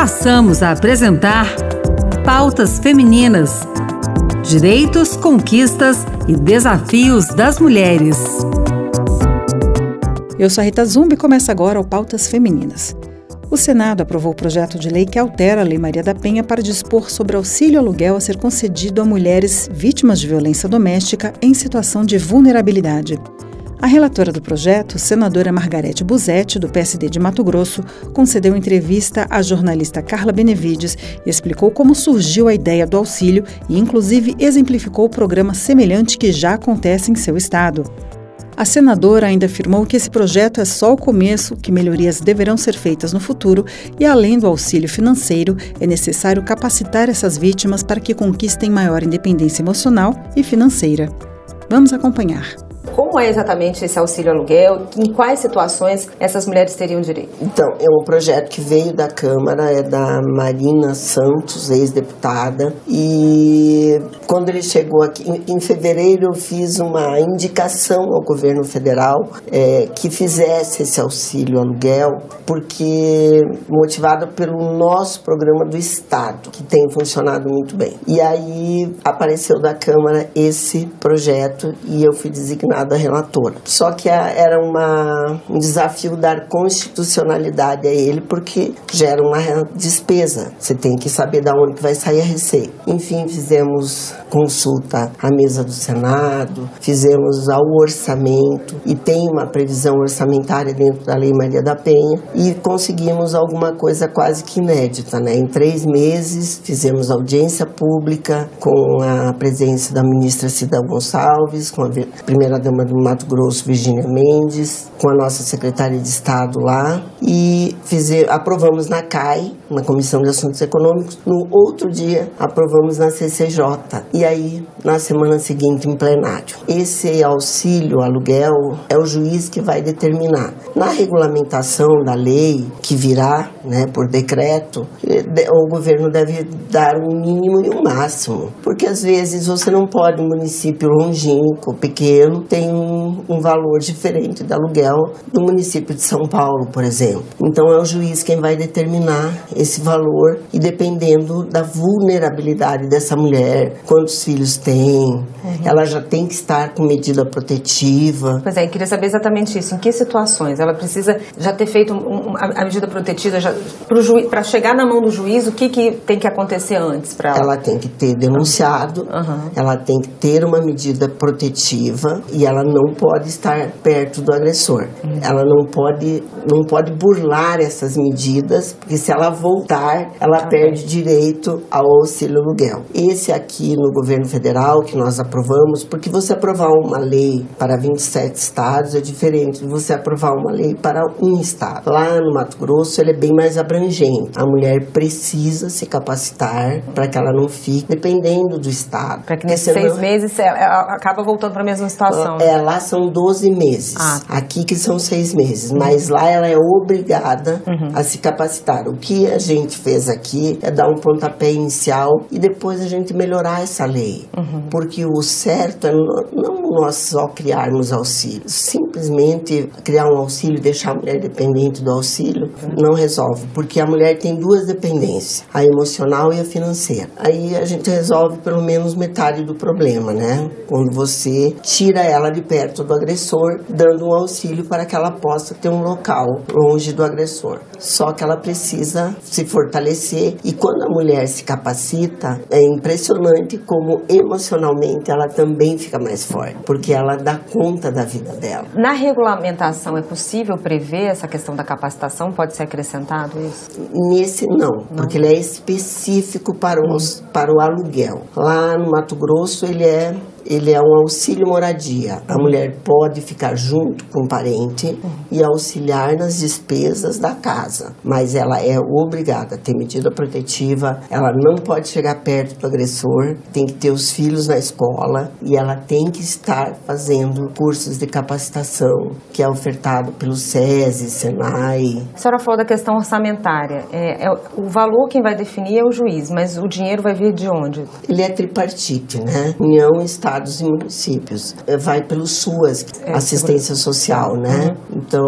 passamos a apresentar Pautas Femininas: Direitos, Conquistas e Desafios das Mulheres. Eu sou a Rita Zumbi e começa agora o Pautas Femininas. O Senado aprovou o projeto de lei que altera a Lei Maria da Penha para dispor sobre auxílio aluguel a ser concedido a mulheres vítimas de violência doméstica em situação de vulnerabilidade. A relatora do projeto, senadora Margarete Busetti, do PSD de Mato Grosso, concedeu entrevista à jornalista Carla Benevides e explicou como surgiu a ideia do auxílio e, inclusive, exemplificou o programa semelhante que já acontece em seu estado. A senadora ainda afirmou que esse projeto é só o começo, que melhorias deverão ser feitas no futuro e, além do auxílio financeiro, é necessário capacitar essas vítimas para que conquistem maior independência emocional e financeira. Vamos acompanhar. Como é exatamente esse auxílio aluguel? Em quais situações essas mulheres teriam direito? Então, é um projeto que veio da Câmara, é da Marina Santos, ex-deputada, e quando ele chegou aqui, em, fevereiro, eu fiz uma indicação ao governo federal é, que fizesse esse auxílio aluguel, porque motivado pelo nosso programa do Estado, que tem funcionado muito bem. E aí apareceu da Câmara esse projeto e eu fui designada da relatora. Só que era uma, um desafio dar constitucionalidade a ele, porque gera uma despesa. Você tem que saber de onde vai sair a receita. Enfim, fizemos consulta à mesa do Senado, fizemos ao orçamento e tem uma previsão orçamentária dentro da Lei Maria da Penha e conseguimos alguma coisa quase que inédita, né? Em três meses fizemos audiência pública com a presença da ministra Cida Gonçalves, com a primeira dama do Mato Grosso, Virginia Mendes, com a nossa secretária de Estado lá e fizer, aprovamos na CAI, na Comissão de Assuntos Econômicos. No outro dia, aprovamos na CCJ e aí na semana seguinte em plenário. Esse auxílio aluguel é o juiz que vai determinar. Na regulamentação da lei que virá, né, por decreto, o governo deve dar um mínimo e um máximo, porque às vezes você não pode, um município longínquo, pequeno, tem um, um valor diferente do aluguel do município de São Paulo, por exemplo. Então é o juiz quem vai determinar esse valor e dependendo da vulnerabilidade dessa mulher, quantos filhos tem, uhum. ela já tem que estar com medida protetiva. Pois é, eu queria saber exatamente isso. Em que situações ela precisa já ter feito um, a, a, medida protetiva para chegar na mão do juiz? O que, que tem que acontecer antes para ela? Ela tem que ter denunciado, uhum. ela tem que ter uma medida protetiva e ela não pode estar perto do agressor. Uhum. Ela não pode, não pode burlar essas medidas, porque se ela voltar, ela tá perde direito ao auxílio aluguel. Esse aqui no governo federal que nós aprovamos, porque você aprovar uma lei para 27 estados é diferente de você aprovar uma lei para um estado. Lá no Mato Grosso ele é bem mais abrangente. A mulher precisa se capacitar para que ela não fique dependendo do estado. Para que nesses seis meses ela acaba voltando para a mesma situação. É, lá são 12 meses. Ah. Aqui que são seis meses. Uhum. Mas lá ela é obrigada uhum. a se capacitar. O que a gente fez aqui é dar um pontapé inicial e depois a gente melhorar essa lei. Uhum. Porque o certo é não nós só criarmos auxílio. Simplesmente criar um auxílio e deixar a mulher dependente do auxílio uhum. não resolve. Porque a mulher tem duas dependências, a emocional e a financeira. Aí a gente resolve pelo menos metade do problema, né? Quando você tira ela de perto do agressor, dando um auxílio para que ela possa ter um local longe do agressor. Só que ela precisa se fortalecer e quando a mulher se capacita, é impressionante como emocionalmente ela também fica mais forte, porque ela dá conta da vida dela. Na regulamentação é possível prever essa questão da capacitação? Pode ser acrescentado isso? Nesse não, não. porque ele é específico para, os, para o aluguel. Lá no Mato Grosso ele é ele é um auxílio moradia. A mulher pode ficar junto com o parente e auxiliar nas despesas da casa, mas ela é obrigada a ter medida protetiva, ela não pode chegar perto do agressor, tem que ter os filhos na escola e ela tem que estar fazendo cursos de capacitação que é ofertado pelo SESI, SENAI. A senhora falou da questão orçamentária. É, é, o valor quem vai definir é o juiz, mas o dinheiro vai vir de onde? Ele é tripartite, né? União, Estado estados e municípios. Eh, vai pelo SUAS, é, assistência social, né? Uhum. Então,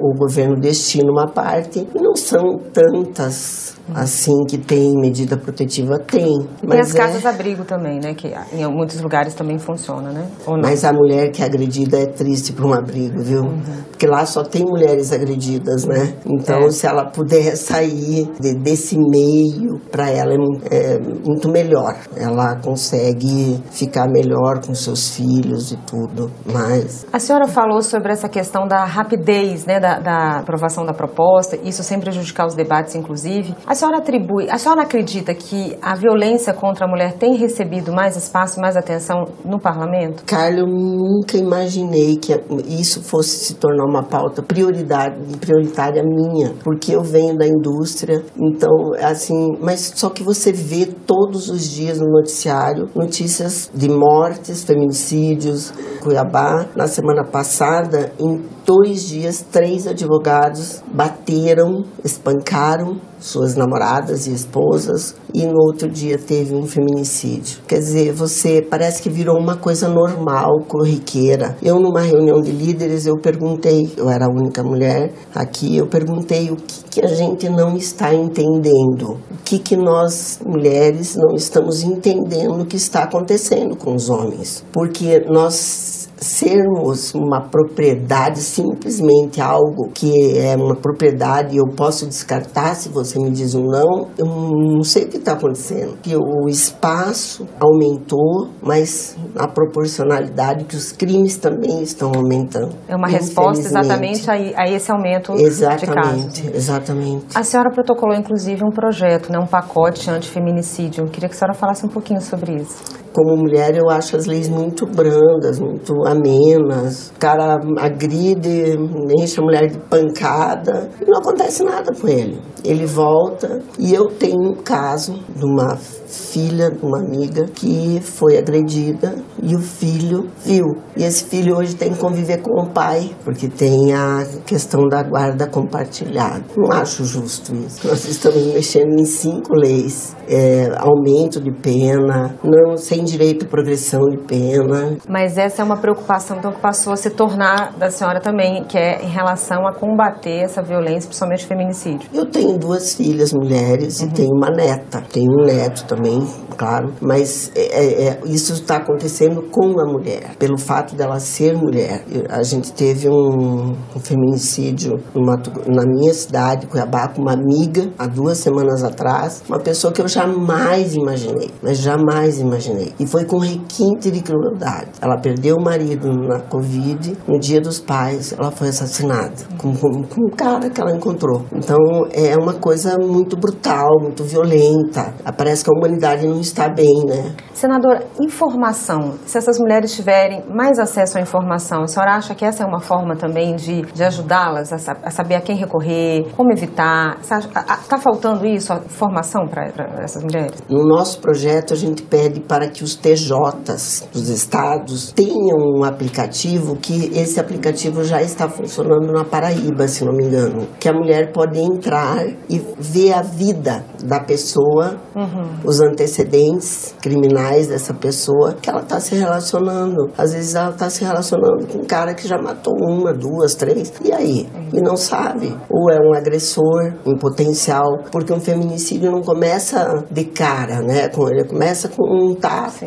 o governo destina uma parte e não são tantas Assim que tem medida protetiva, tem. E tem as é casas-abrigo também, né? Que em muitos lugares também funciona, né? Mas a mulher que é agredida é triste para um abrigo, viu? Uhum. Porque lá só tem mulheres agredidas, né? Então, é. se ela puder sair de, desse meio, para ela é, é muito melhor. Ela consegue ficar melhor com seus filhos e tudo. Mas. A senhora falou sobre essa questão da rapidez, né? Da, da aprovação da proposta, isso sem prejudicar os debates, inclusive. A senhora atribui, a senhora acredita que a violência contra a mulher tem recebido mais espaço, mais atenção no parlamento? Carla, eu nunca imaginei que isso fosse se tornar uma pauta prioridade, prioritária minha, porque eu venho da indústria, então, assim, mas só que você vê todos os dias no noticiário notícias de mortes, feminicídios, Cuiabá. Na semana passada, em dois dias, três advogados bateram, espancaram suas namoradas e esposas e no outro dia teve um feminicídio. Quer dizer, você parece que virou uma coisa normal, corriqueira. Eu numa reunião de líderes eu perguntei, eu era a única mulher aqui, eu perguntei o que, que a gente não está entendendo, o que que nós mulheres não estamos entendendo que está acontecendo com os homens, porque nós sermos uma propriedade, simplesmente algo que é uma propriedade e eu posso descartar se você me diz um não, eu não sei o que está acontecendo. Que o espaço aumentou, mas a proporcionalidade que os crimes também estão aumentando. É uma resposta exatamente a, a esse aumento exatamente, de casos. Exatamente. A senhora protocolou inclusive um projeto, né, um pacote anti-feminicídio. Queria que a senhora falasse um pouquinho sobre isso como mulher, eu acho as leis muito brandas, muito amenas. O cara agride, enche a mulher de pancada e não acontece nada com ele. Ele volta e eu tenho um caso de uma filha de uma amiga que foi agredida e o filho viu. E esse filho hoje tem que conviver com o pai, porque tem a questão da guarda compartilhada. Não acho justo isso. Nós estamos mexendo em cinco leis: é, aumento de pena, não sem direito à progressão de pena. Mas essa é uma preocupação então, que passou a se tornar da senhora também, que é em relação a combater essa violência, principalmente feminicídio. Eu tenho duas filhas mulheres uhum. e tenho uma neta, tenho um neto também claro, mas é, é, é isso está acontecendo com a mulher, pelo fato dela ser mulher. A gente teve um, um feminicídio numa, na minha cidade, Cuiabá, com uma amiga, há duas semanas atrás, uma pessoa que eu jamais imaginei, mas jamais imaginei. E foi com requinte de crueldade. Ela perdeu o marido na Covid, no dia dos pais, ela foi assassinada, com, com, com um cara que ela encontrou. Então é uma coisa muito brutal, muito violenta. Parece que a humanidade não está bem, né? Senadora, informação. Se essas mulheres tiverem mais acesso à informação, a senhora acha que essa é uma forma também de, de ajudá-las a, a, saber a quem recorrer, como evitar? Está faltando isso, a informação para essas mulheres? No nosso projeto, a gente pede para que os TJs dos estados tenham um aplicativo que esse aplicativo já está funcionando na Paraíba, se não me engano. Que a mulher pode entrar e ver a vida da pessoa, uhum. os antecedentes criminais dessa pessoa que ela está se relacionando. Às vezes ela está se relacionando com um cara que já matou uma, duas, três. E aí? E não sabe. Ou é um agressor em potencial, porque um feminicídio não começa de cara, né? Ele começa com um tapa, Sim.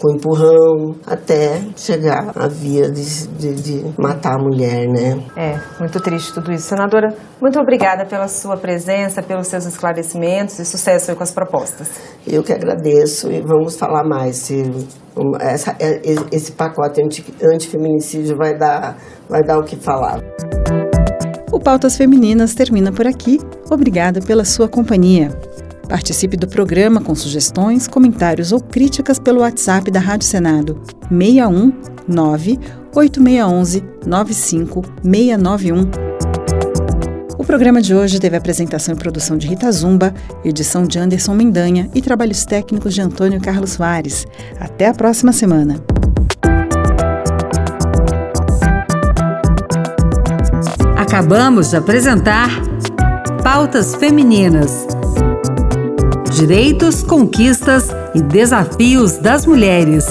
com um empurrão, até chegar à via de, de, de matar a mulher, né? É, muito triste tudo isso. Senadora, muito obrigada pela sua presença, pelos seus esclarecimentos e sucesso com as propostas. Eu que agradeço e vamos falar mais. Se essa, é, esse pacote anti, antifeminicídio vai dar, vai dar o que falar. O Pautas Femininas termina por aqui. Obrigada pela sua companhia. Participe do programa com sugestões, comentários ou críticas pelo WhatsApp da Rádio Senado 61 9 8611 95691. Programa de hoje teve apresentação e produção de Rita Zumba, edição de Anderson Mendanha e trabalhos técnicos de Antônio Carlos Soares. Até a próxima semana. Acabamos de apresentar Pautas Femininas. Direitos, conquistas e desafios das mulheres.